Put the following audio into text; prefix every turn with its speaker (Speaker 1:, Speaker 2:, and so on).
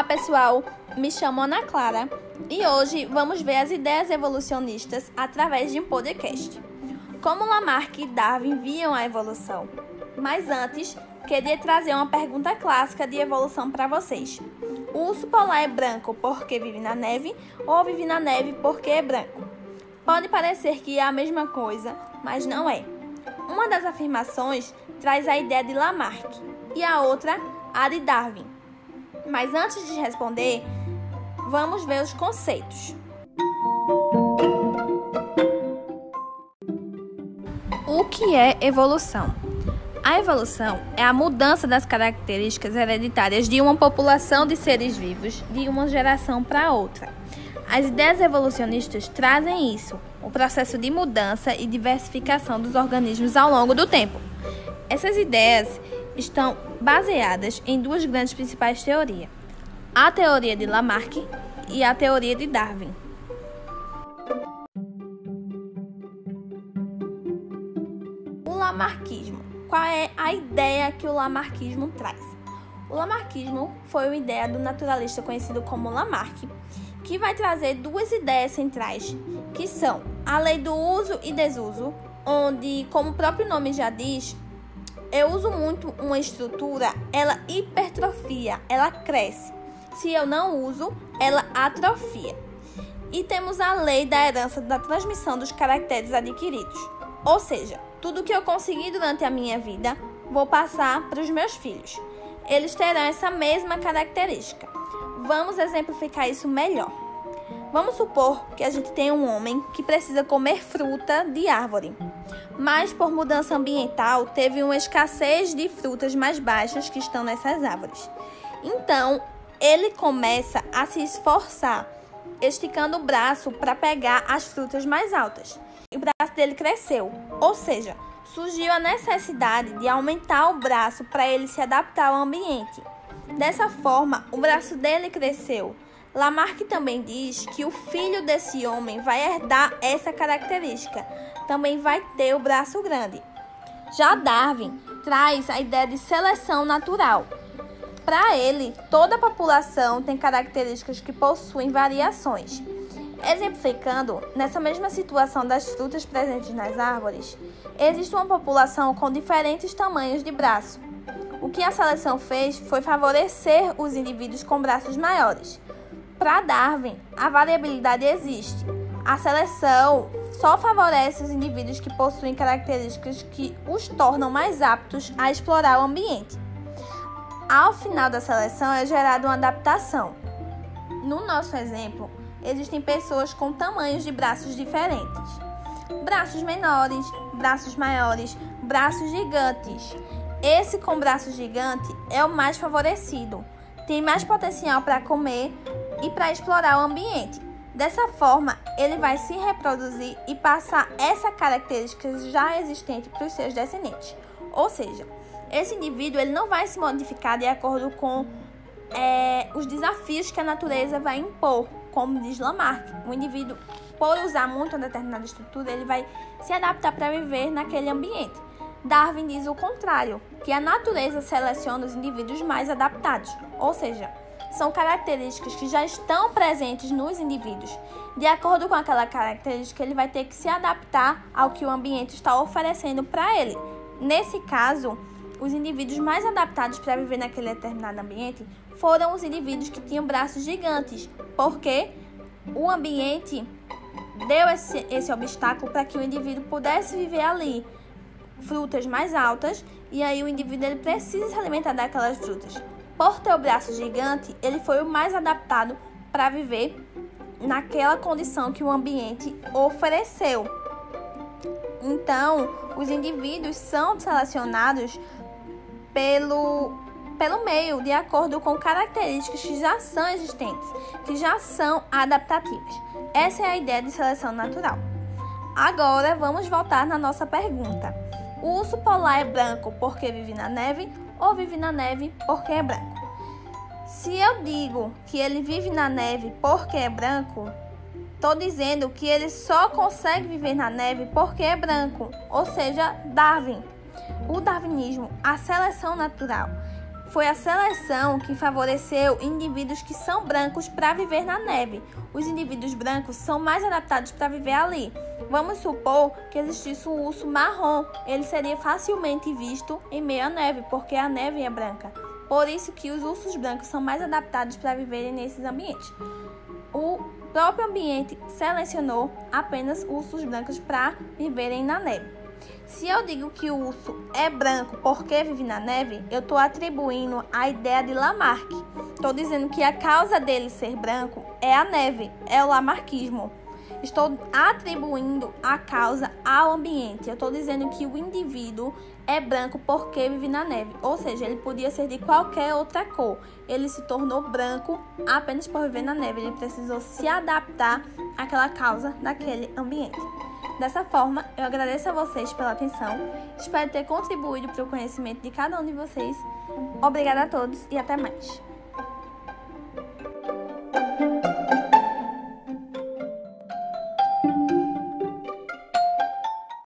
Speaker 1: Olá pessoal, me chamo Ana Clara e hoje vamos ver as ideias evolucionistas através de um podcast. Como Lamarck e Darwin viam a evolução? Mas antes, queria trazer uma pergunta clássica de evolução para vocês. O urso polar é branco porque vive na neve ou vive na neve porque é branco? Pode parecer que é a mesma coisa, mas não é. Uma das afirmações traz a ideia de Lamarck e a outra a de Darwin. Mas antes de responder, vamos ver os conceitos. O que é evolução? A evolução é a mudança das características hereditárias de uma população de seres vivos de uma geração para outra. As ideias evolucionistas trazem isso, o processo de mudança e diversificação dos organismos ao longo do tempo. Essas ideias estão baseadas em duas grandes principais teorias: a teoria de Lamarck e a teoria de Darwin. O Lamarckismo. Qual é a ideia que o Lamarckismo traz? O Lamarckismo foi uma ideia do naturalista conhecido como Lamarck, que vai trazer duas ideias centrais, que são a lei do uso e desuso, onde, como o próprio nome já diz, eu uso muito uma estrutura, ela hipertrofia, ela cresce. Se eu não uso, ela atrofia. E temos a lei da herança da transmissão dos caracteres adquiridos. Ou seja, tudo que eu consegui durante a minha vida, vou passar para os meus filhos. Eles terão essa mesma característica. Vamos exemplificar isso melhor. Vamos supor que a gente tem um homem que precisa comer fruta de árvore, mas por mudança ambiental teve uma escassez de frutas mais baixas que estão nessas árvores. Então, ele começa a se esforçar, esticando o braço para pegar as frutas mais altas. E o braço dele cresceu, ou seja, surgiu a necessidade de aumentar o braço para ele se adaptar ao ambiente. Dessa forma, o braço dele cresceu Lamarck também diz que o filho desse homem vai herdar essa característica, também vai ter o braço grande. Já Darwin traz a ideia de seleção natural. Para ele, toda a população tem características que possuem variações. Exemplificando, nessa mesma situação das frutas presentes nas árvores, existe uma população com diferentes tamanhos de braço. O que a seleção fez foi favorecer os indivíduos com braços maiores. Para Darwin, a variabilidade existe. A seleção só favorece os indivíduos que possuem características que os tornam mais aptos a explorar o ambiente. Ao final da seleção é gerada uma adaptação. No nosso exemplo, existem pessoas com tamanhos de braços diferentes. Braços menores, braços maiores, braços gigantes. Esse com braço gigante é o mais favorecido. Tem mais potencial para comer e para explorar o ambiente. Dessa forma, ele vai se reproduzir e passar essa característica já existente para os seus descendentes. Ou seja, esse indivíduo ele não vai se modificar de acordo com é, os desafios que a natureza vai impor, como diz Lamarck. O indivíduo, por usar muito uma determinada estrutura, ele vai se adaptar para viver naquele ambiente. Darwin diz o contrário, que a natureza seleciona os indivíduos mais adaptados, ou seja, são características que já estão presentes nos indivíduos. De acordo com aquela característica, ele vai ter que se adaptar ao que o ambiente está oferecendo para ele. Nesse caso, os indivíduos mais adaptados para viver naquele determinado ambiente foram os indivíduos que tinham braços gigantes, porque o ambiente deu esse, esse obstáculo para que o indivíduo pudesse viver ali frutas mais altas e aí o indivíduo ele precisa se alimentar daquelas frutas. Por ter o braço gigante, ele foi o mais adaptado para viver naquela condição que o ambiente ofereceu. Então, os indivíduos são selecionados pelo, pelo meio, de acordo com características que já são existentes, que já são adaptativas. Essa é a ideia de seleção natural. Agora, vamos voltar na nossa pergunta. O urso polar é branco porque vive na neve ou vive na neve porque é branco? Se eu digo que ele vive na neve porque é branco, estou dizendo que ele só consegue viver na neve porque é branco, ou seja, Darwin. O darwinismo, a seleção natural, foi a seleção que favoreceu indivíduos que são brancos para viver na neve. Os indivíduos brancos são mais adaptados para viver ali. Vamos supor que existisse um urso marrom, ele seria facilmente visto em meio à neve, porque a neve é branca. Por isso que os ursos brancos são mais adaptados para viverem nesses ambientes. O próprio ambiente selecionou apenas ursos brancos para viverem na neve. Se eu digo que o urso é branco porque vive na neve, eu estou atribuindo a ideia de Lamarck. Estou dizendo que a causa dele ser branco é a neve, é o lamarquismo. Estou atribuindo a causa ao ambiente. Eu estou dizendo que o indivíduo é branco porque vive na neve. Ou seja, ele podia ser de qualquer outra cor. Ele se tornou branco apenas por viver na neve. Ele precisou se adaptar àquela causa daquele ambiente. Dessa forma, eu agradeço a vocês pela atenção. Espero ter contribuído para o conhecimento de cada um de vocês. Obrigada a todos e até mais.